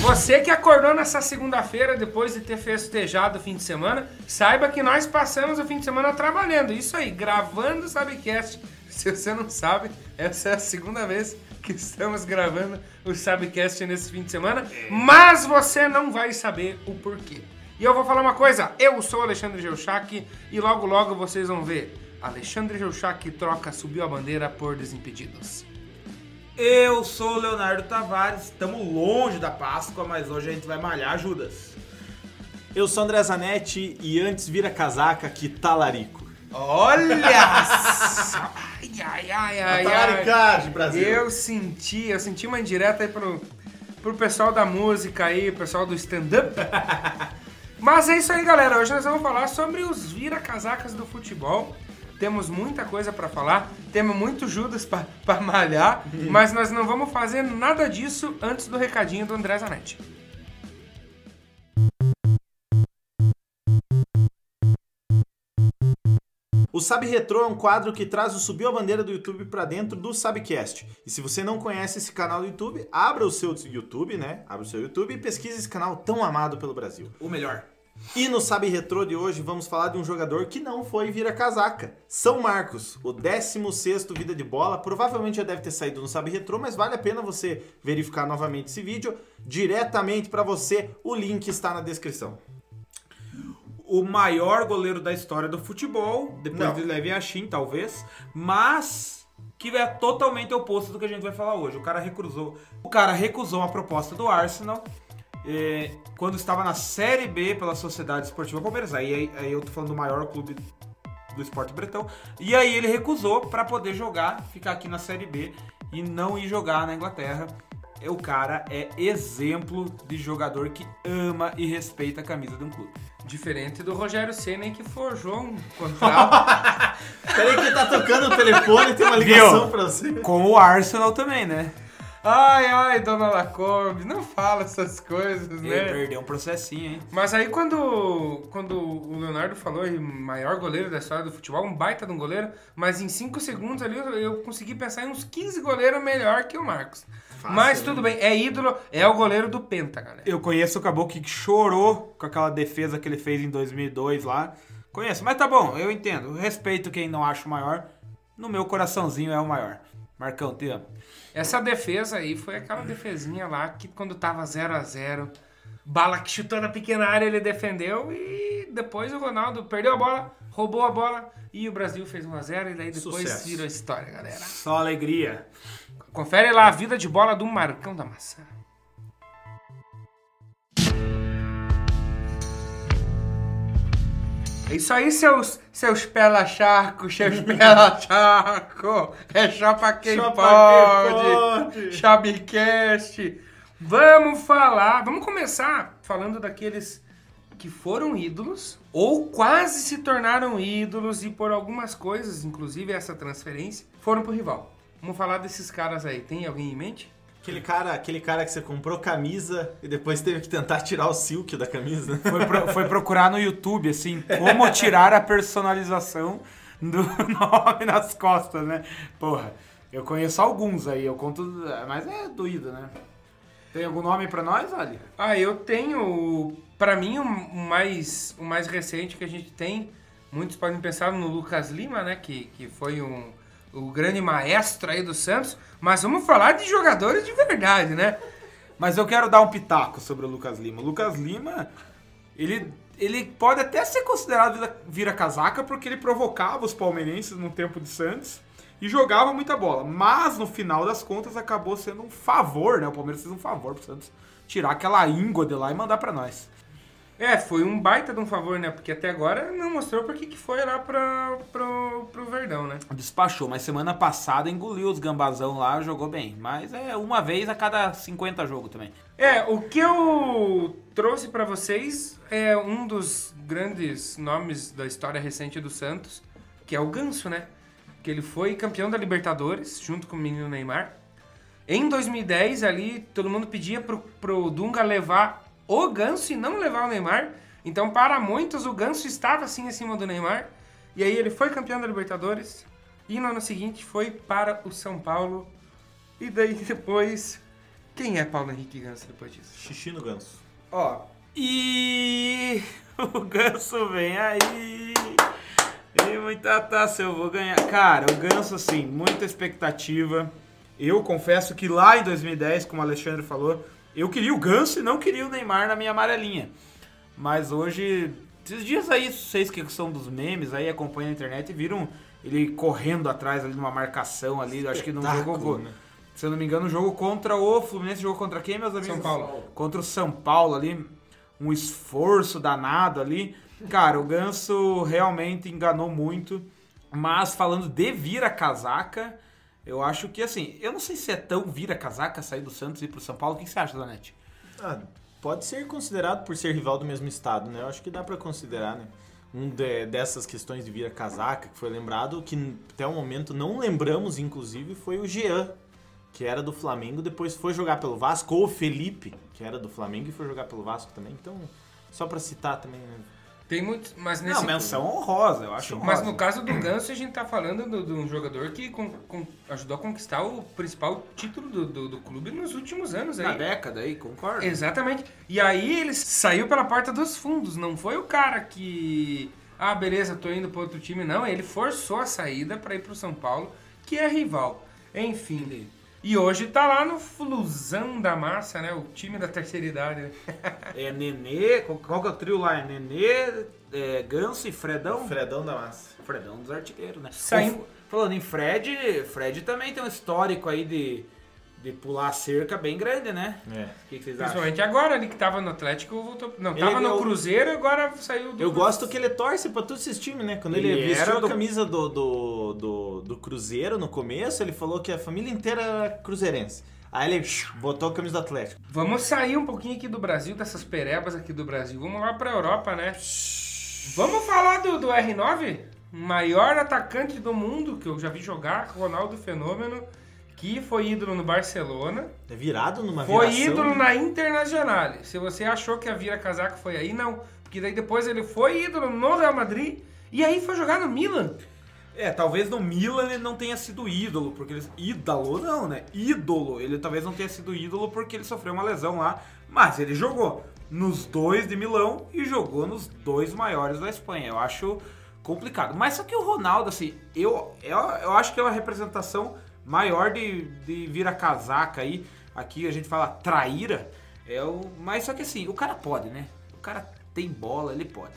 Você que acordou nessa segunda-feira depois de ter festejado o fim de semana, saiba que nós passamos o fim de semana trabalhando. Isso aí, gravando o Sabcast. Se você não sabe, essa é a segunda vez que estamos gravando o Sabcast nesse fim de semana, mas você não vai saber o porquê. E eu vou falar uma coisa, eu sou o Alexandre Geuchac e logo logo vocês vão ver. Alexandre Geuchac troca subiu a bandeira por Desimpedidos. Eu sou o Leonardo Tavares, estamos longe da Páscoa, mas hoje a gente vai malhar Judas. Eu sou André Zanetti e antes vira casaca que talarico. Olha! Ai, ai, ai, ai, ai. Brasil. Eu senti, eu senti uma indireta aí pro, pro pessoal da música aí, pessoal do stand-up. Mas é isso aí, galera. Hoje nós vamos falar sobre os vira-casacas do futebol. Temos muita coisa pra falar, temos muito Judas pra malhar, mas nós não vamos fazer nada disso antes do recadinho do André Zanetti. O Sabe Retro é um quadro que traz o Subiu a Bandeira do YouTube pra dentro do Sabcast. E se você não conhece esse canal do YouTube, abra o seu YouTube, né? Abra o seu YouTube e pesquise esse canal tão amado pelo Brasil. O melhor. E no Sabe Retro de hoje vamos falar de um jogador que não foi vira casaca. São Marcos, o 16º Vida de Bola, provavelmente já deve ter saído no Sabe Retro, mas vale a pena você verificar novamente esse vídeo diretamente pra você. O link está na descrição. O maior goleiro da história do futebol, depois Não. de Levi Yashin, talvez, mas que é totalmente oposto do que a gente vai falar hoje. O cara recusou, o cara recusou uma proposta do Arsenal eh, quando estava na Série B pela Sociedade Esportiva Palmeiras. Aí, aí, aí eu tô falando do maior clube do esporte bretão. E aí ele recusou para poder jogar, ficar aqui na Série B e não ir jogar na Inglaterra. E O cara é exemplo de jogador que ama e respeita a camisa de um clube. Diferente do Rogério Senna que forjou um contrato. Peraí que tá tocando o telefone e tem uma ligação pra você. Com o Arsenal também, né? ai, ai, dona Lacombe, não fala essas coisas, Ele né? perdeu um processinho, hein? Mas aí quando, quando o Leonardo falou em maior goleiro da história do futebol, um baita de um goleiro, mas em 5 segundos ali eu, eu consegui pensar em uns 15 goleiros melhor que o Marcos. Mas né? tudo bem, é ídolo, é o goleiro do Penta, galera. Eu conheço o Caboclo que chorou com aquela defesa que ele fez em 2002 lá. Conheço, mas tá bom, eu entendo. Eu respeito quem não acha o maior. No meu coraçãozinho é o maior. Marcão, te amo. Essa defesa aí foi aquela defesinha lá que quando tava 0 a 0 bala que chutou na pequena área ele defendeu e depois o Ronaldo perdeu a bola, roubou a bola e o Brasil fez 1 a 0 e daí depois Sucesso. virou história, galera. Só alegria. Confere lá a vida de bola do Marcão da Massa. É isso aí, seus, seus pela-charco, seus pela-charco. É só pra quem Só pra quem pode. pode. Chabicast. Vamos falar, vamos começar falando daqueles que foram ídolos ou quase se tornaram ídolos e por algumas coisas, inclusive essa transferência, foram pro rival. Vamos falar desses caras aí. Tem alguém em mente? Aquele cara, aquele cara que você comprou camisa e depois teve que tentar tirar o silk da camisa. Foi, pro- foi procurar no YouTube, assim, como tirar a personalização do nome nas costas, né? Porra, eu conheço alguns aí, eu conto. Mas é doído, né? Tem algum nome pra nós, Ali? Ah, eu tenho, pra mim, o mais, o mais recente que a gente tem, muitos podem pensar no Lucas Lima, né, que, que foi um, o grande maestro aí do Santos, mas vamos falar de jogadores de verdade, né? Mas eu quero dar um pitaco sobre o Lucas Lima. O Lucas Lima, ele, ele pode até ser considerado vira- vira-casaca porque ele provocava os palmeirenses no tempo de Santos e jogava muita bola. Mas no final das contas acabou sendo um favor, né? O Palmeiras fez um favor pro Santos tirar aquela íngua de lá e mandar pra nós. É, foi um baita de um favor, né? Porque até agora não mostrou por que foi lá pra, pro, pro Verdão, né? Despachou, mas semana passada engoliu os gambazão lá, jogou bem. Mas é uma vez a cada 50 jogos também. É, o que eu trouxe pra vocês é um dos grandes nomes da história recente do Santos, que é o Ganso, né? Que ele foi campeão da Libertadores, junto com o menino Neymar. Em 2010, ali, todo mundo pedia pro, pro Dunga levar o Ganso e não levar o Neymar. Então, para muitos, o Ganso estava assim acima do Neymar. E aí ele foi campeão da Libertadores. E no ano seguinte foi para o São Paulo. E daí depois. Quem é Paulo Henrique Ganso depois disso? Xixi no ganso. Ó, e o Ganso vem aí. E muita taça eu vou ganhar. Cara, o Ganso, assim, muita expectativa. Eu confesso que lá em 2010, como o Alexandre falou, eu queria o Ganso e não queria o Neymar na minha amarelinha. Mas hoje, esses dias aí, vocês que são dos memes, aí acompanham a internet e viram ele correndo atrás ali numa marcação ali, acho que num jogo, Espetáculo, né? se eu não me engano, um jogo contra o Fluminense, jogou contra quem, meus amigos? São Paulo. Contra o São Paulo ali, um esforço danado ali. Cara, o Ganso realmente enganou muito, mas falando de vira casaca, eu acho que assim, eu não sei se é tão vira casaca sair do Santos e ir pro São Paulo. O que você acha, Donete? Ah, pode ser considerado por ser rival do mesmo estado, né? Eu acho que dá pra considerar, né? Um de- dessas questões de vira casaca que foi lembrado, que até o momento não lembramos, inclusive, foi o Jean, que era do Flamengo, depois foi jogar pelo Vasco, ou o Felipe, que era do Flamengo e foi jogar pelo Vasco também. Então, só pra citar também, né? Tem muito. Mas nesse. Não, menção honrosa, eu acho honrosa. Mas no caso do Ganso, a gente tá falando do- de um jogador que con- con- ajudou a conquistar o principal título do, do- do clube nos últimos anos Na aí. década aí, concordo. Exatamente. E aí ele saiu pela porta dos fundos. Não foi o cara que. Ah, beleza, tô indo para outro time. Não, ele forçou a saída para ir pro São Paulo, que é rival. Enfim. E hoje tá lá no Flusão da Massa, né? O time da terceira idade. né? É Nenê, qual, qual que é o trio lá? É Nenê, é, Ganso e Fredão? Fredão da Massa. Fredão dos artilheiros, né? Saindo- Falando em Fred, Fred também tem um histórico aí de, de pular a cerca bem grande, né? É. O que, que vocês acham? Principalmente agora, ele que tava no Atlético, voltou. Não, Ele tava no Cruzeiro, agora saiu do. Eu gosto que ele torce pra todos esses times, né? Quando ele, Ele vestiu era a do- camisa do, do, do, do Cruzeiro no começo, ele falou que a família inteira era cruzeirense. Aí ele botou a camisa do Atlético. Vamos sair um pouquinho aqui do Brasil, dessas perebas aqui do Brasil. Vamos lá pra Europa, né? Vamos falar do, do R9? Maior atacante do mundo que eu já vi jogar, Ronaldo Fenômeno, que foi ídolo no Barcelona. É virado numa Foi viração. ídolo na Internacional. Se você achou que a vira casaca foi aí, não. Porque daí depois ele foi ídolo no Real Madrid e aí foi jogar no Milan. É, talvez no Milan ele não tenha sido ídolo, porque ele. ídolo não, né? Ídolo. Ele talvez não tenha sido ídolo porque ele sofreu uma lesão lá. Mas ele jogou nos dois de Milão e jogou nos dois maiores da Espanha. Eu acho complicado. Mas só que o Ronaldo, assim, eu, eu, eu acho que é uma representação maior de, de vira-casaca aí. Aqui a gente fala traíra. É o, mas só que assim, o cara pode, né? O cara tem bola, ele pode.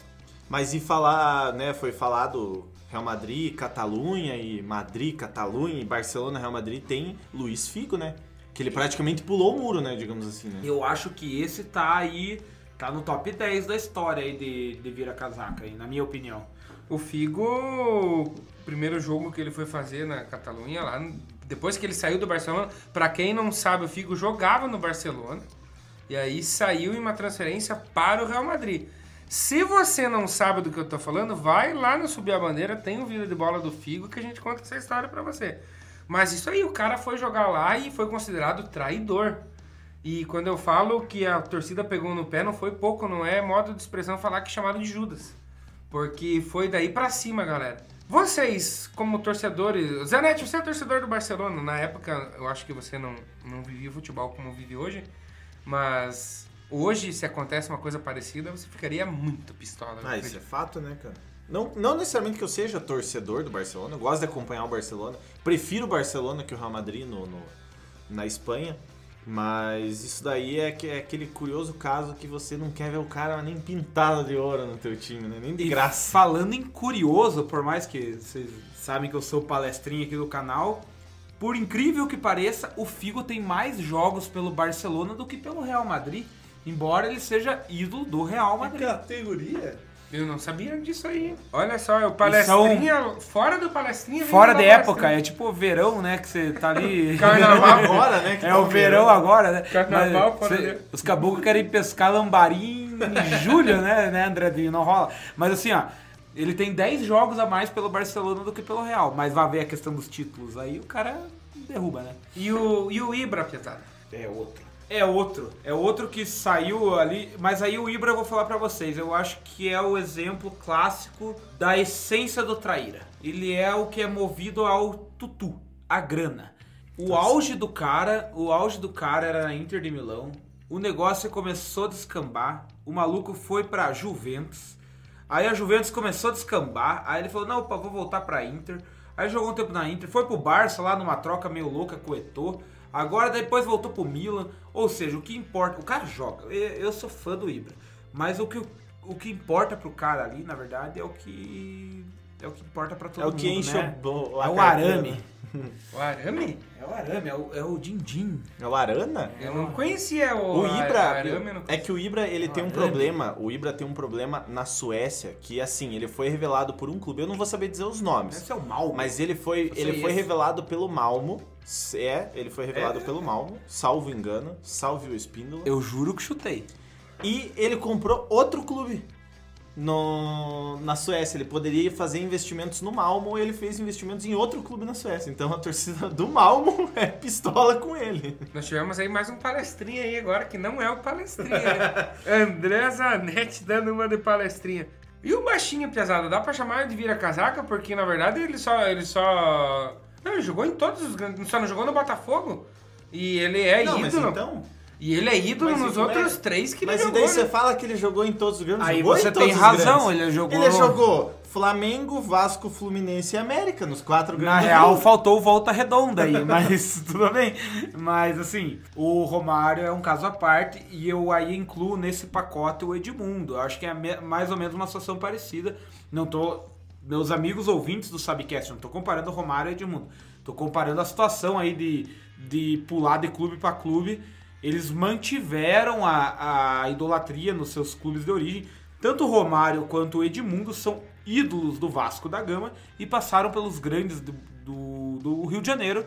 Mas e falar, né, foi falado Real Madrid, Catalunha e Madrid, Catalunha e Barcelona, Real Madrid tem Luiz Figo, né? Que ele praticamente pulou o muro, né, digamos assim, né? Eu acho que esse tá aí, tá no top 10 da história aí de, de vira-casaca, aí, na minha opinião. O Figo, o primeiro jogo que ele foi fazer na Catalunha, lá, depois que ele saiu do Barcelona, pra quem não sabe, o Figo jogava no Barcelona e aí saiu em uma transferência para o Real Madrid. Se você não sabe do que eu tô falando, vai lá no Subir a Bandeira, tem um vídeo de bola do Figo que a gente conta essa história pra você. Mas isso aí, o cara foi jogar lá e foi considerado traidor. E quando eu falo que a torcida pegou no pé, não foi pouco, não é modo de expressão falar que chamaram de Judas. Porque foi daí pra cima, galera. Vocês, como torcedores. Zanetti, você é torcedor do Barcelona. Na época, eu acho que você não, não vivia futebol como vive hoje. Mas hoje, se acontece uma coisa parecida, você ficaria muito pistola. Ah, isso é fato, né, cara? Não, não necessariamente que eu seja torcedor do Barcelona, eu gosto de acompanhar o Barcelona. Prefiro o Barcelona que o Real Madrid no, no- na Espanha. Mas isso daí é, que- é aquele curioso caso que você não quer ver o cara nem pintado de ouro no teu time, né? Nem de E graça. Falando em curioso, por mais que vocês sabem que eu sou palestrinha aqui do canal, por incrível que pareça, o Figo tem mais jogos pelo Barcelona do que pelo Real Madrid, embora ele seja ídolo do Real Madrid. categoria? Eu não sabia disso aí. Olha só, é o palestrinha. Fora do palestrinha. Fora de época, é tipo verão, né? Que você tá ali. Carnaval. Agora, né? que É tá o verão agora, né? Carnaval Mas fora cê- Os caboclos querem pescar lambari em julho, né, né, Andredinho? Não rola. Mas assim, ó, ele tem 10 jogos a mais pelo Barcelona do que pelo Real. Mas vai ver a questão dos títulos. Aí o cara derruba, né? E o, e o Ibra, Pietada? É outro. É outro. É outro que saiu ali. Mas aí o Ibra eu vou falar pra vocês. Eu acho que é o exemplo clássico da essência do traíra. Ele é o que é movido ao tutu, a grana. O auge do cara, o auge do cara era na Inter de Milão. O negócio começou a descambar. O maluco foi pra Juventus. Aí a Juventus começou a descambar. Aí ele falou: "Não, opa, vou voltar pra Inter". Aí jogou um tempo na Inter, foi pro Barça lá numa troca meio louca com o Eto'o. Agora depois voltou pro Milan. Ou seja, o que importa, o cara joga. Eu, sou fã do Ibra, mas o que o que importa pro cara ali, na verdade, é o que é o que importa pra todo É o mundo, que enche né? o, a É o arame. né? O arame? É o arame, é o, é o din-din. É o Arana? Eu não conhecia o, O Ibra, arame. não é que o Ibra ele tem um Arame. problema. O Ibra tem um problema na Suécia que assim ele foi revelado por um clube. Eu não vou saber dizer os nomes, Esse é o mal. mas ele foi ele foi esse. revelado pelo Malmo. É, ele foi revelado É. pelo Malmo, salvo engano, salve o Espíndola. eu juro que chutei. E ele comprou outro clube no, na Suécia. Ele poderia fazer investimentos no Malmo e ele fez investimentos em outro clube na Suécia. Então a torcida do Malmo é pistola com ele. Nós tivemos aí mais um palestrinha aí agora, que não é o palestrinha, né? André Zanetti dando uma de palestrinha. E o baixinho pesado, dá pra chamar ele de vira-casaca? Porque, na verdade, ele só... Ele só... Não, ele jogou em todos os grandes... Só não jogou no Botafogo. E ele é Não, mas ídolo. então... E ele é ídolo Mas nos é- outros três que Mas ele e daí jogou, você né? fala que ele jogou em todos os grandes? Aí Jogou você tem razão, ele jogou- Ele jogou Flamengo, Vasco, Fluminense e América nos quatro Na grandes. real, jogos. faltou volta redonda aí, mas tudo bem. Mas assim, o Romário é um caso à parte e eu aí incluo nesse pacote o Edmundo. Eu acho que é mais ou menos uma situação parecida. Não tô. Meus amigos ouvintes do Subcast, não tô comparando o Romário e o Edmundo. Tô comparando a situação aí de, de pular de clube para clube. Eles mantiveram a, a idolatria nos seus clubes de origem. Tanto Romário quanto Edmundo são ídolos do Vasco da Gama e passaram pelos grandes do, do, do Rio de Janeiro,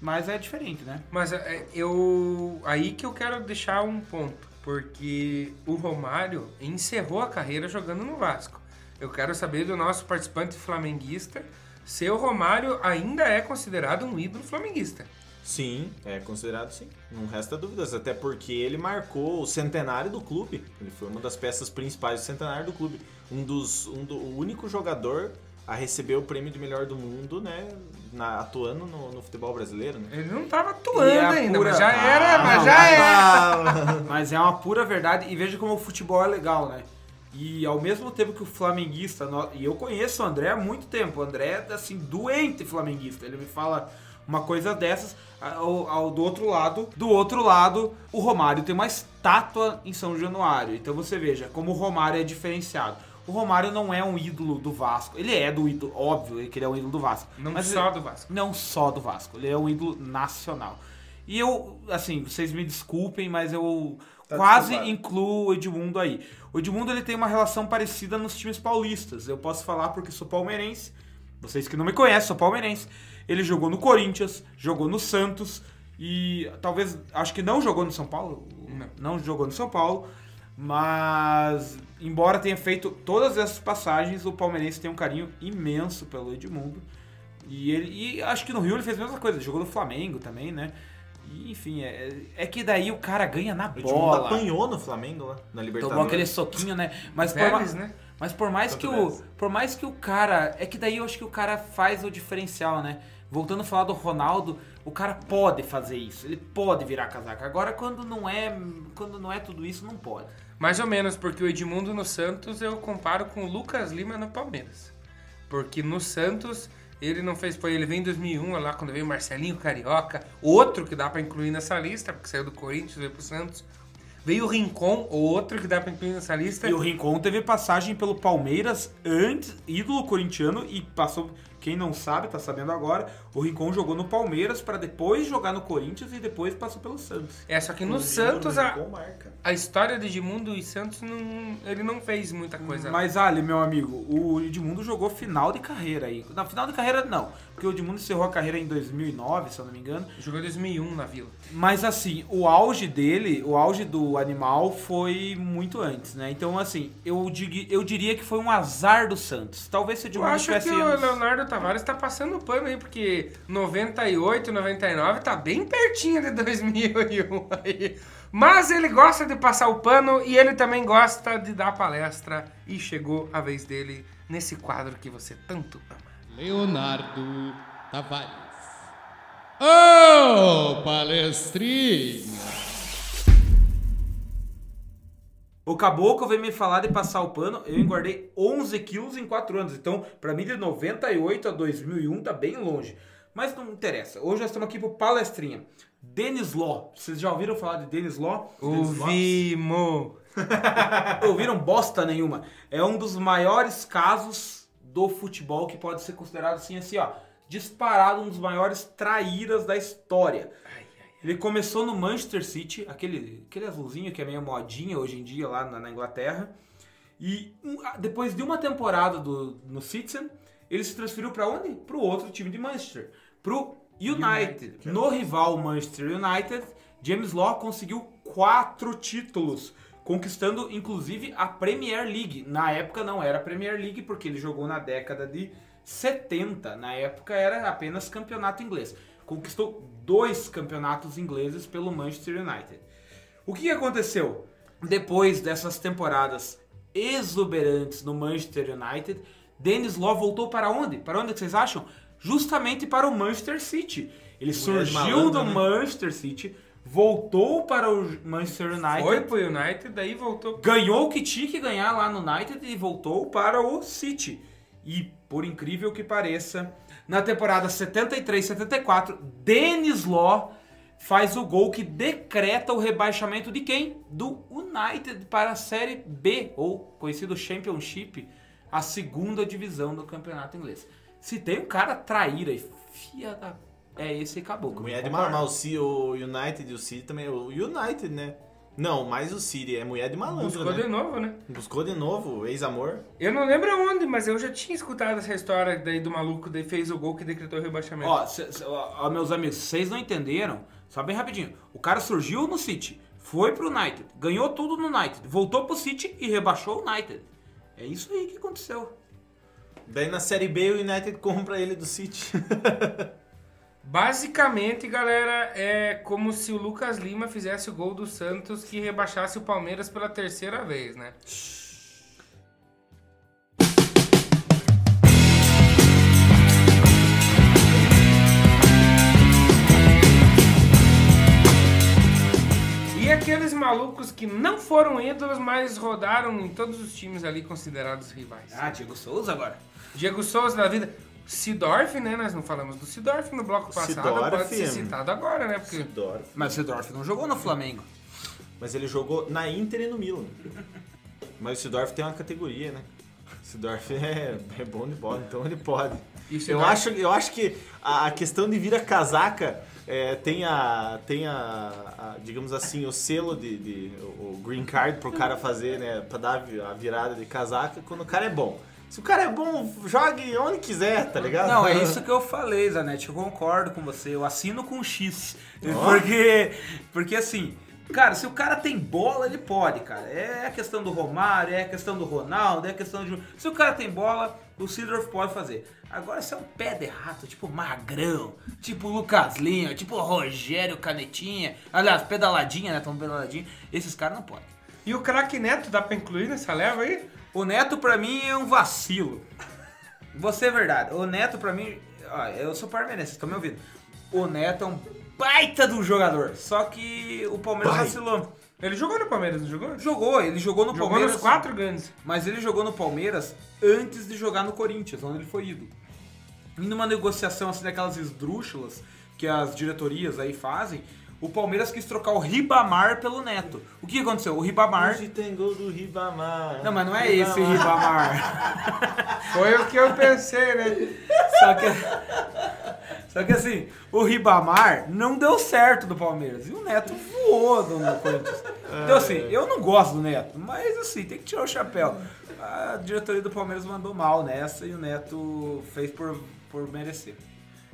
mas é diferente, né? Mas é, eu. Aí que eu quero deixar um ponto. Porque o Romário encerrou a carreira jogando no Vasco. Eu quero saber do nosso participante flamenguista se o Romário ainda é considerado um ídolo flamenguista. Sim, é considerado sim. Não resta dúvidas. Até porque ele marcou o centenário do clube. Ele foi uma das peças principais do centenário do clube. Um dos. Um do, o único jogador a receber o prêmio de melhor do mundo, né? na- atuando no, no futebol brasileiro, né? Ele não tava atuando E é a ainda, pura- mas já era, Ah, mas já mas- era. Mas é uma pura verdade e veja como o futebol é legal, né? E ao mesmo tempo que o flamenguista, e eu conheço o André há muito tempo, o André é assim, doente flamenguista. Ele me fala uma coisa dessas, ao, ao- do outro lado, do outro lado, o Romário tem uma estátua em São Januário. Então você veja como o Romário é diferenciado. O Romário não é um ídolo do Vasco. Ele é do ídolo, óbvio que ele é um ídolo do Vasco. Não Mas só do Vasco. não só do Vasco, ele é um ídolo nacional. E eu, assim, vocês me desculpem, mas eu Tá quase desculpado. incluo o Edmundo aí. O Edmundo ele tem uma relação parecida nos times paulistas. Eu posso falar porque sou palmeirense. Vocês que não me conhecem, sou palmeirense. Ele jogou no Corinthians, jogou no Santos e talvez, acho que não jogou no São Paulo. Não. Não jogou no São Paulo. Mas, embora tenha feito todas essas passagens, o palmeirense tem um carinho imenso pelo Edmundo. E, ele, e acho que no Rio ele fez a mesma coisa, jogou no Flamengo também, né? E, enfim, é, é que daí o cara ganha na O Edmundo bola. apanhou no Flamengo lá, na Libertadores. Tomou aquele soquinho, né? Mas por, né? mas por mais que o por mais que o cara, é que daí eu acho que o cara faz o diferencial, né? Voltando a falar do Ronaldo, o cara pode fazer isso, ele pode virar casaca. Agora quando não é, quando não é tudo isso, não pode. Mais ou menos, porque o Edmundo no Santos eu comparo com o Lucas Lima no Palmeiras. Porque no Santos ele não fez. Ele veio em 2001, lá quando veio Marcelinho Carioca, outro que dá pra incluir nessa lista, porque saiu do Corinthians, veio pro Santos. Veio o Rincon, outro que dá pra incluir nessa lista. E o Rincon teve passagem pelo Palmeiras antes, ídolo corintiano, e passou. Quem não sabe, tá sabendo agora. O Rincon jogou no Palmeiras para depois jogar no Corinthians e depois passou pelo Santos. É, só que no Inclusive, Santos a, a história de Edmundo e Santos não, ele não fez muita coisa. Mas Ali, meu amigo, o Edmundo jogou final de carreira aí. Na final de carreira não, porque o Edmundo encerrou a carreira em 2009, se eu não me engano. Jogou em 2001 na Vila. Mas assim, o auge dele, o auge do animal foi muito antes, né? Então assim, eu, dig- eu diria que foi um azar do Santos. Talvez se o Eu Edmundo acho tivesse que o anos- Leonardo Tavares tá passando pano aí, porque 98, 99 tá bem pertinho de 2001 aí. Mas ele gosta de passar o pano e ele também gosta de dar palestra. E chegou a vez dele nesse quadro que você tanto ama. Leonardo Tavares. Ô, palestrinha! O caboclo veio me falar de passar o pano, eu engordei 11 quilos em 4 anos. Então, pra mim, de 98 a 2001 tá bem longe. Mas não interessa. Hoje nós estamos aqui pro palestrinha. Denis Law. Vocês já ouviram falar de Denis Law? Ouvimos. Ouviram bosta nenhuma. É um dos maiores casos do futebol que pode ser considerado assim, assim, ó. Disparado um dos maiores traíras da história. Ele começou no Manchester City, aquele, aquele azulzinho que é meio modinha hoje em dia lá na, na Inglaterra. E um- ah, depois de uma temporada do, no Citizen, ele se transferiu para onde? Para o outro time de Manchester, pro United. No rival Manchester United, James Law conseguiu quatro títulos, conquistando inclusive a Premier League. Na época não era Premier League porque ele jogou na década de 70. Na época era apenas campeonato inglês. Conquistou dois campeonatos ingleses pelo Manchester United. O que aconteceu? Depois dessas temporadas exuberantes no Manchester United, Dennis Law voltou para onde? Para onde que vocês acham? Justamente para o Manchester City. Ele surgiu malandro, do né? Manchester City, voltou para o Manchester United, Foi pro United, daí voltou. ganhou o que tinha que ganhar lá no United e voltou para o City. E, por incrível que pareça, na temporada 73-74, Dennis Law faz o gol que decreta o rebaixamento de quem? Do United para a Série B, ou conhecido Championship, a segunda divisão do campeonato inglês. Se tem um cara traíra e fia da... É esse caboclo. Mulher de Concorda? malandro. Mas o, o United e o City também. O United, né? Não, mais o City. É mulher de malandro, Buscou né? de novo, né? Buscou de novo, ex-amor. Eu não lembro onde, mas eu já tinha escutado essa história daí do maluco que fez o gol que decretou o rebaixamento. Ó, cê- cê- ó, ó, meus amigos, vocês não entenderam? Só bem rapidinho. O cara surgiu no City, foi pro United, ganhou tudo no United, voltou pro City e rebaixou o United. É isso aí que aconteceu. Daí na Série B o United compra ele do City. Basicamente, galera, é como se o Lucas Lima fizesse o gol do Santos que rebaixasse o Palmeiras pela terceira vez, né? E aqueles malucos que não foram ídolos, mas rodaram em todos os times ali considerados rivais. Ah, Diego Souza agora. Diego Souza da vida. Sidorf, né? Nós não falamos do Sidorf no bloco passado. Sidorf, pode ser hum. citado agora, né? Porque Adoro. Mas o Sedorf não jogou no Flamengo. Mas ele jogou na Inter e no Milan. Mas o Sidorf tem uma categoria, né? O Sidorf é, é bom de bola, então ele pode. Eu Sidorf- acho, eu acho que a, a questão de vir a casaca é, tem, a, tem a, a, digamos assim, o selo de, de- o green card pro cara fazer, né? Pra dar a virada de casaca quando o cara é bom. Se o cara é bom, jogue onde quiser, tá ligado? Não, é isso que eu falei, Zanetti. Eu concordo com você. Eu assino com X. Porque, porque assim, cara, se o cara tem bola, ele pode, cara. É a questão do Romário, é a questão do Ronaldo, é a questão de. Se o cara tem bola, o Sidorf pode fazer. Agora, se é um pé de rato, tipo Magrão, tipo Lucas Lima, tipo Rogério Canetinha, aliás, pedaladinha, né? Tão pedaladinho, esses caras não podem. E o craque Neto dá pra incluir nessa leva aí? O Neto pra mim é um vacilo. Vou ser verdade. O Neto pra mim. Ó, eu sou parmeirense, vocês estão me ouvindo. O Neto é um baita do jogador. Só que o Palmeiras Vai. vacilou. Ele jogou no Palmeiras, não jogou? Jogou, ele jogou no Jogou Palmeiras. nos quatro grandes. Mas ele jogou no Palmeiras antes de jogar no Corinthians, onde ele foi ídolo. E numa negociação assim daquelas esdrúxulas que as diretorias aí fazem, o Palmeiras quis trocar o Ribamar pelo Neto. O que aconteceu? O Ribamar. Hoje tem gol do Ribamar. Não, mas não é esse Ribamar. Foi o que eu pensei, né? Só que, só que assim, o Ribamar não deu certo do Palmeiras. E o Neto voou do Corinthians. Então assim, eu não gosto do Neto, mas assim, tem que tirar o chapéu. A diretoria do Palmeiras mandou mal nessa e o Neto fez por, por merecer.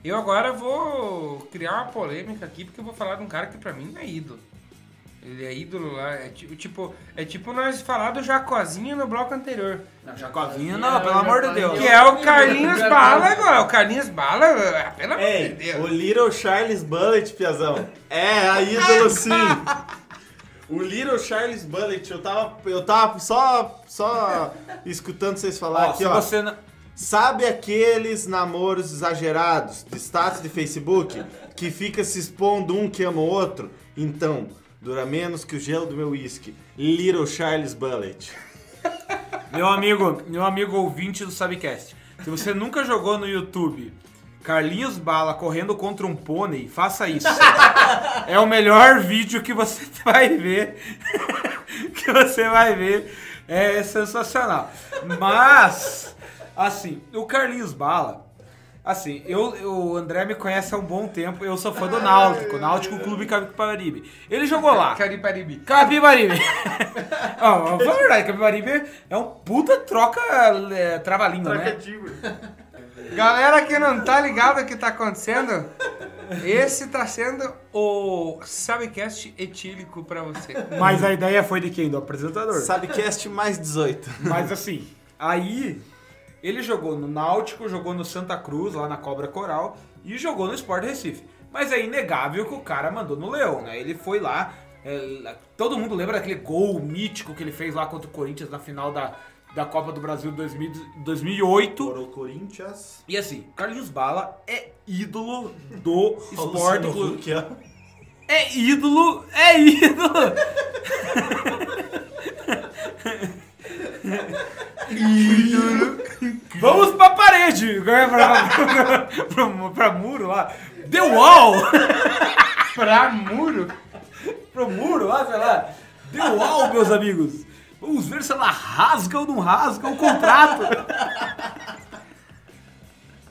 Eu agora vou criar uma polêmica aqui, porque eu vou falar de um cara que pra mim não é ídolo. Ele é ídolo lá, é ti- tipo, é tipo nós falar do Jacozinho no bloco anterior. Não, Jacozinho não, pelo amor de Deus. Que é o Carlinhos Bala agora. O Carlinhos Bala, ah, pelo amor de Deus. o Little Charles Bullet, Piazão. É, a ídolo sim. O Little Charles Bullet, eu tava, eu tava só, só escutando vocês falar Ó, aqui, se ó. você não... Sabe aqueles namoros exagerados de status de Facebook que fica se expondo um que ama o outro? Então, dura menos que o gelo do meu whisky. Little Charles Bullet. Meu amigo, meu amigo ouvinte do Subcast, se você nunca jogou no YouTube Carlinhos Bala correndo contra um pônei, faça isso. É o melhor vídeo que você vai ver. que você vai ver. É sensacional. Mas, assim, o Carlinhos Bala, assim, eu, eu- o André me conhece há um bom tempo, eu sou fã do Náutico, Náutico Clube Capibaribe. Ele jogou lá. Cariparibi. Capibaribe. Ó, vamos verdade, Capibaribe é um puta troca é, trava-língua, né? Galera que não tá ligado o que tá acontecendo, esse tá sendo o Sabcast etílico pra você. Mas a ideia foi de quem? Do apresentador. Sabecast mais 18. Mas assim, aí ele jogou no Náutico, jogou no Santa Cruz, lá na Cobra Coral, e jogou no Sport Recife. Mas é inegável que o cara mandou no Leão, né? Ele foi lá. é, todo mundo lembra daquele gol mítico que ele fez lá contra o Corinthians na final da, da Copa do Brasil 2000 2008. Por o Corinthians. E assim, Carlinhos Bala é ídolo do Sport Clube. É ídolo, é ídolo. Vamos pra parede, pra, pra, pra, pra muro lá. The Wall. Pra muro? Pro muro lá, sei lá. The Wall, meus amigos. Vamos ver se ela rasga ou não rasga o contrato.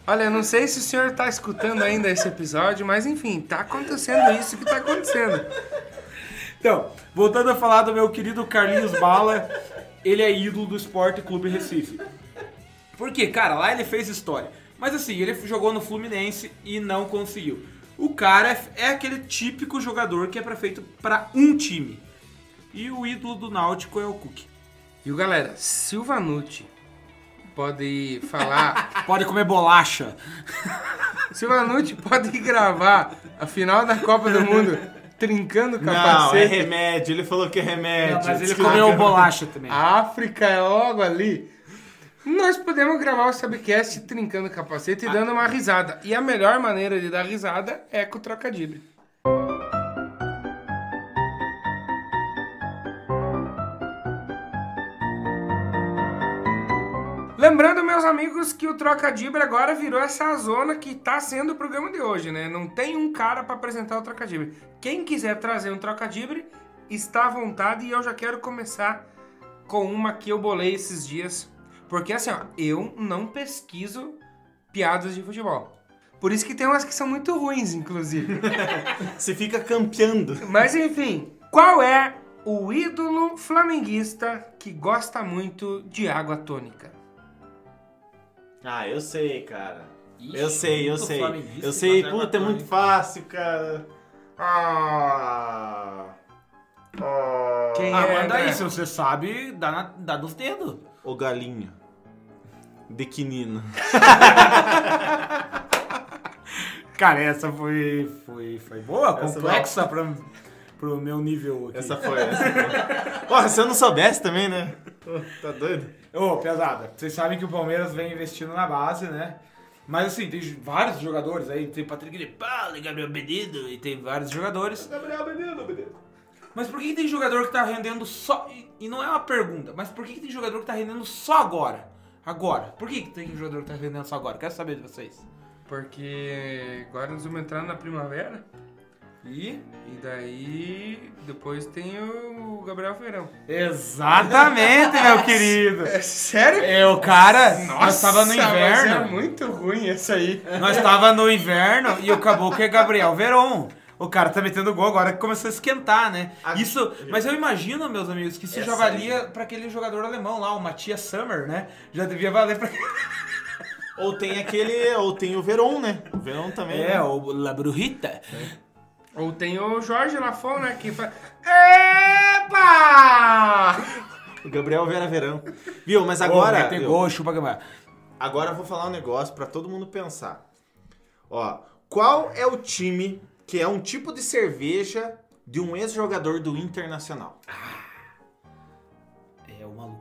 Olha, eu não sei se o senhor tá escutando ainda esse episódio, mas enfim, tá acontecendo isso que tá acontecendo. Então, voltando a falar do meu querido Carlinhos Bala, ele é ídolo do Esporte Clube Recife. Porque, cara, lá ele fez história. Mas assim, ele jogou no Fluminense e não conseguiu. O cara é, é aquele típico jogador que é pra feito pra um time. E o ídolo do Náutico é o Cook. E o galera, Silvanucci pode falar. Pode comer bolacha. Silvanucci pode gravar a final da Copa do Mundo trincando o Não, é capacete. remédio. Ele falou que é remédio. mas ele comeu bolacha também. A África é logo ali. Nós podemos gravar o Subcast trincando o capacete e dando uma risada. E a melhor maneira de dar risada é com o trocadilho. Lembrando, meus amigos, que o Trocadibre agora virou essa zona que tá sendo o programa de hoje, né? Não tem um cara para apresentar o Trocadibre. Quem quiser trazer um Trocadibre, está à vontade e eu já quero começar com uma que eu bolei esses dias. Porque assim, ó, eu não pesquiso piadas de futebol. Por isso que tem umas que são muito ruins, inclusive. Você fica campeando. Mas enfim, qual é o ídolo flamenguista que gosta muito de água tônica? Ah, eu sei, cara. Ixi, eu sei, eu sei. Eu sei, puta, é muito fácil, cara. Ah. Ah. Quem Ah, é, manda André? aí, se você sabe, dá, na, dá nos dedos. O galinho. Dequinino. Cara, essa foi, foi, foi boa, Essa complexa pra, pro meu nível aqui. Essa foi essa. Porra, se eu não soubesse também, né? Tá doido? Ô, pesada, vocês sabem que o Palmeiras vem investindo na base, né? Mas assim, tem vários jogadores aí, tem Patrick de Paula, Gabriel Benito, e tem vários jogadores. Gabriel Benito, Benito. Mas por que, que tem jogador que tá rendendo só. E, e não é uma pergunta, mas por que, que tem jogador que tá rendendo só agora? Agora. Por que, que tem jogador que tá rendendo só agora? Quero saber de vocês. Porque agora nós vamos entrar na primavera. E. E daí depois tem o Gabriel Feirão. Exatamente, meu querido! É sério? É, o cara, nós tava no mas é inverno. muito ruim esse aí. Nós tava no inverno e o caboclo é Gabriel Veron. O cara tá metendo gol agora que começou a esquentar, né? Isso, mas eu imagino, meus amigos, que isso já valia pra aquele jogador alemão lá, o Matias Sommer, né? Já devia valer pra. Ou tem aquele. Ou tem o Veron, né? O Veron também. É, né? o La Brujita. Ou tem o Jorge Lafon, né? Que faz. Epa! O Gabriel Vera Verão. Viu, mas agora. gol, chupa gamar. Agora eu vou falar um negócio pra todo mundo pensar. Ó, qual é o time que é um tipo de cerveja de um ex-jogador do Internacional. O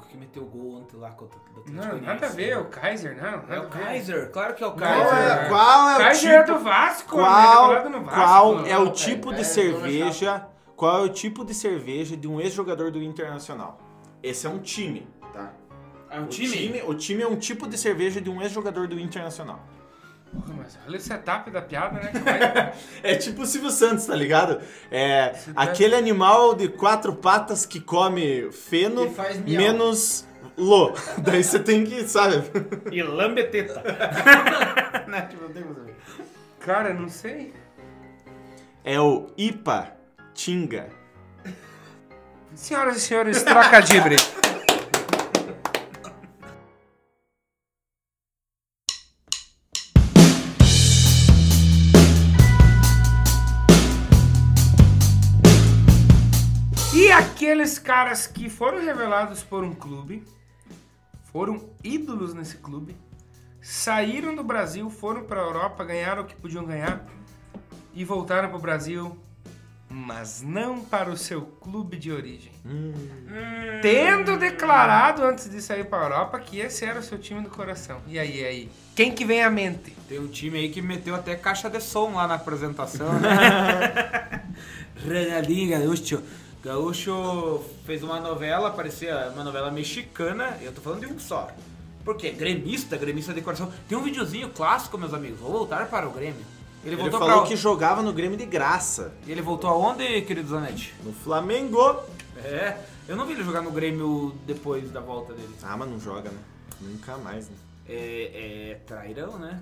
maluco que meteu o gol ontem lá contra o Atlético Não, Goianiense. nada a ver, o Kaiser, não. É o. Kaiser, claro que é o Não, Kaiser. é- Qual é o Kaiser é tipo, do Vasco, qual, né? Vasco, qual não, é o tipo de É, cerveja? Qual é o tipo de cerveja de um ex-jogador do Internacional? Esse é um time, tá? É um O time? time, o time é um tipo de cerveja de um ex-jogador do Internacional. Porra, mas olha o setup da piada, né? É tipo o Silvio Santos, tá ligado? É aquele animal de quatro patas que come feno menos lô. Daí você tem que, sabe? E lambeteta. né? Tipo, não. Cara, não sei. É o Ipa Tinga. Senhoras e senhores, troca aqueles caras que foram revelados por um clube, foram ídolos nesse clube, saíram do Brasil, foram para a Europa, ganharam o que podiam ganhar e voltaram para o Brasil, mas não para o seu clube de origem. Tendo declarado antes de sair para a Europa que esse era o seu time do coração. E aí, e aí? Quem que vem à mente? Tem um time aí que meteu até caixa de som lá na apresentação, né? Ronaldinho Gaúcho. Gaúcho fez uma novela, parecia uma novela mexicana, eu tô falando de um só. Porque gremista, gremista de coração. Tem um videozinho clássico, meus amigos. Vou voltar para o Grêmio. Ele Ele falou pra... que jogava no Grêmio de graça. E ele voltou aonde, querido Zanetti? No Flamengo. É, eu não vi ele jogar no Grêmio depois da volta dele. Ah, mas não joga, né? Nunca mais, né? É, é trairão, né?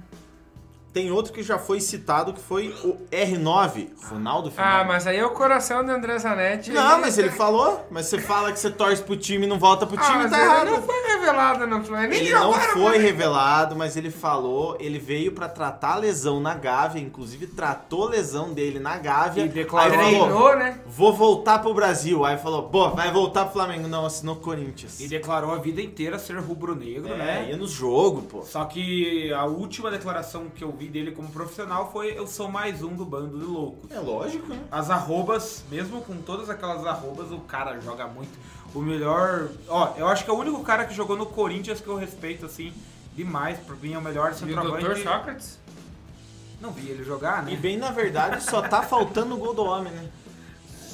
Tem outro que já foi citado que foi o R9, Ronaldo Ah, Fenômeno. mas aí é o coração de André Zanetti. Não, mas ele falou. Mas você fala que você torce pro time e não volta pro Ah, time, mas tá ele errado. não foi revelado no Flamengo. Nem Ele não foi revelado, mas ele falou, ele veio pra tratar a lesão na Gávea, inclusive tratou a lesão dele na Gávea. E declarou- aí falou, Treinou, né? vou voltar pro Brasil. Aí falou, pô, vai voltar pro Flamengo. Não, assinou Corinthians. E declarou a vida inteira ser rubro-negro, é, né? ia no jogo, pô. Só que a última declaração que eu vi dele como profissional foi eu sou mais um do bando de loucos. É lógico, né? As arrobas, mesmo com todas aquelas arrobas, o cara joga muito. O melhor. Ó, eu acho que é o único cara que jogou no Corinthians que eu respeito, assim, demais. Por mim é o melhor E o centroavante. Dr. Sócrates? Não vi ele jogar, E né? bem, na verdade, só tá faltando o gol do homem, né?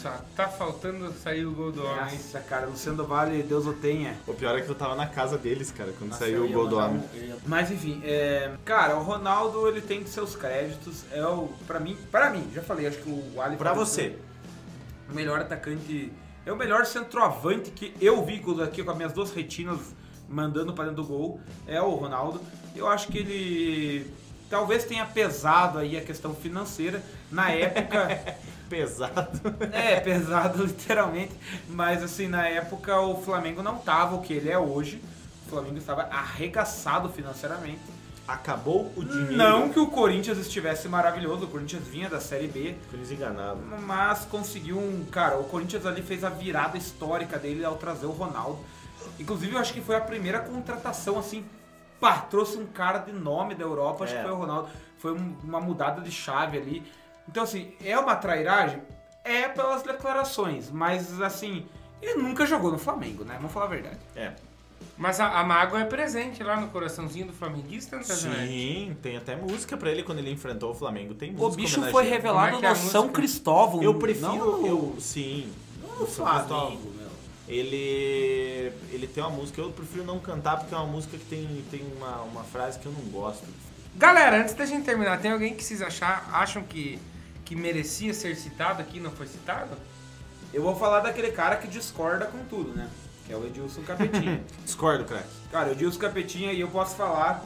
Só tá faltando sair o gol do homem. Nossa, cara, Luciano Vale, Deus o tenha. O pior é que eu tava na casa deles, cara, quando Nossa, saiu o gol do homem. um- Mas enfim, é, cara, o Ronaldo ele tem seus créditos. É o para mim, para mim, já falei, acho que o Ali Pra você. o melhor atacante, é o melhor centroavante que eu vi aqui com as minhas duas retinas mandando para dentro do gol, é o Ronaldo. Eu acho que ele talvez tenha pesado aí a questão financeira na época. Pesado. É, pesado literalmente, mas assim, na época o Flamengo não tava o que ele é hoje. O Flamengo estava arregaçado financeiramente. Acabou o dinheiro. Não que o Corinthians estivesse maravilhoso, o Corinthians vinha da Série B, Eles enganaram. mas conseguiu um. Cara, o Corinthians ali fez a virada histórica dele ao trazer o Ronaldo. Inclusive, eu acho que foi a primeira contratação assim. Pá, trouxe um cara de nome da Europa, acho É. que foi o Ronaldo. Foi um- uma mudada de chave ali. Então, assim, é uma trairagem? É pelas declarações, mas assim, ele nunca jogou no Flamengo, né? Vamos falar a verdade. É. Mas a, a mágoa é presente lá no coraçãozinho do flamenguista, André Zanetti? Sim, tem até música pra ele quando ele enfrentou o Flamengo. Tem O música bicho foi revelado é é a no São música? Cristóvão. Eu prefiro. não no- Eu, sim. no São Flamengo, meu. Ele. Ele tem uma música, eu prefiro não cantar porque é uma música que tem, tem uma, uma frase que eu não gosto. Galera, antes da gente terminar, tem alguém que vocês achar, acham que, que merecia ser citado aqui e não foi citado? Eu vou falar daquele cara que discorda com tudo, né? Que é o Edilson Capetinha. Discordo, craque. cara, o Edilson Capetinha, e eu posso falar,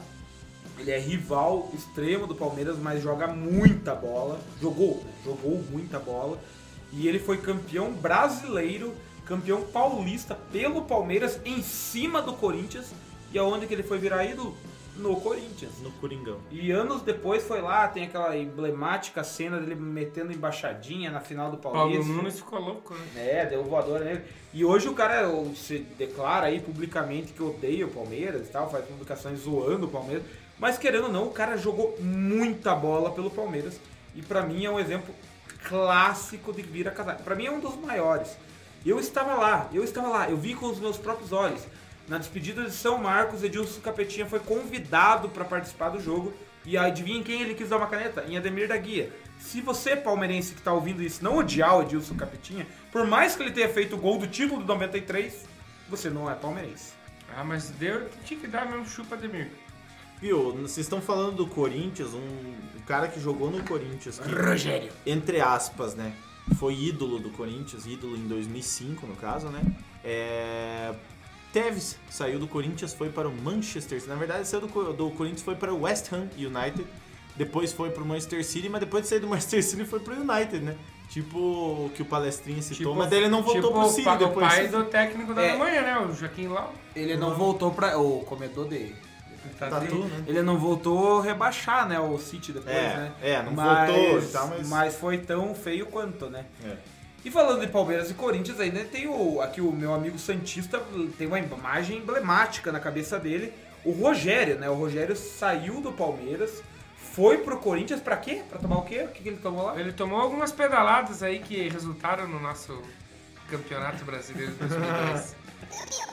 ele é rival extremo do Palmeiras, mas joga muita bola. Jogou, né? Jogou muita bola. E ele foi campeão brasileiro, campeão paulista pelo Palmeiras em cima do Corinthians. E aonde que ele foi virar ídolo? No Corinthians. No Coringão. E anos depois foi lá, tem aquela emblemática cena dele metendo embaixadinha na final do Paulo Paulista. Nunes ficou louco, né? É, deu voadora nele. E hoje o cara se declara aí publicamente que odeia o Palmeiras e tal, faz publicações zoando o Palmeiras. Mas querendo ou não, o cara jogou muita bola pelo Palmeiras. E pra mim é um exemplo clássico de vira-casaca. Pra mim é um dos maiores. Eu estava lá, eu estava lá, eu vi com os meus próprios olhos. Na despedida de São Marcos, Edilson Capetinha foi convidado para participar do jogo. E adivinha quem ele quis dar uma caneta? Em Ademir da Guia. Se você, palmeirense que tá ouvindo isso, não odiar o Edilson Capetinha, por mais que ele tenha feito o gol do título do 93, você não é palmeirense. Ah, mas deu, tinha que dar mesmo chupa Demir. Viu, vocês estão falando do Corinthians, um, um cara que jogou no Corinthians, que, Rogério. entre aspas, né? Foi ídolo do Corinthians, ídolo em 2005, no caso, né? É... Tevez saiu do Corinthians, foi para o Manchester City. Na verdade, saiu do, do Corinthians, foi para o West Ham United. Depois foi para o Manchester City, mas depois de sair do Manchester City foi para o United, né? Tipo o que o Palestrinha citou, mas daí ele não voltou tipo, pro City depois. O pai do técnico da É. Alemanha, né? O Joaquim Lau. Ele não voltou pra. O comedor de. Tatu, né? Ele não voltou rebaixar, né? O City depois, É, né? é, não voltou e tal, mas- foi tão feio quanto, né? É. E falando de Palmeiras e Corinthians, ainda tem o. Aqui o meu amigo Santista tem uma imagem emblemática na cabeça dele. O Rogério, né? O Rogério saiu do Palmeiras, foi pro Corinthians pra quê? Pra tomar o quê? O que, que ele tomou lá? Ele tomou algumas pedaladas aí que resultaram no nosso Campeonato Brasileiro de 2010.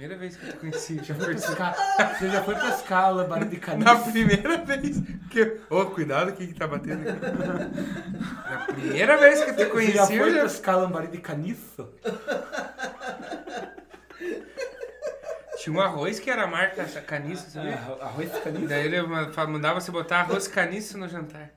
Primeira vez que eu te conheci, já Já foi pescar. Você já foi pescar, lambaré de Na caniço. primeira vez que. Ô, cuidado, o que tá batendo aqui? Na primeira vez que eu te Você já conheci, foi já... pescar lambaré de caniço? tinha um arroz que era a marca caniço, sabia? Ah, arroz de caniço? Daí ele mandava você botar arroz caniço no jantar.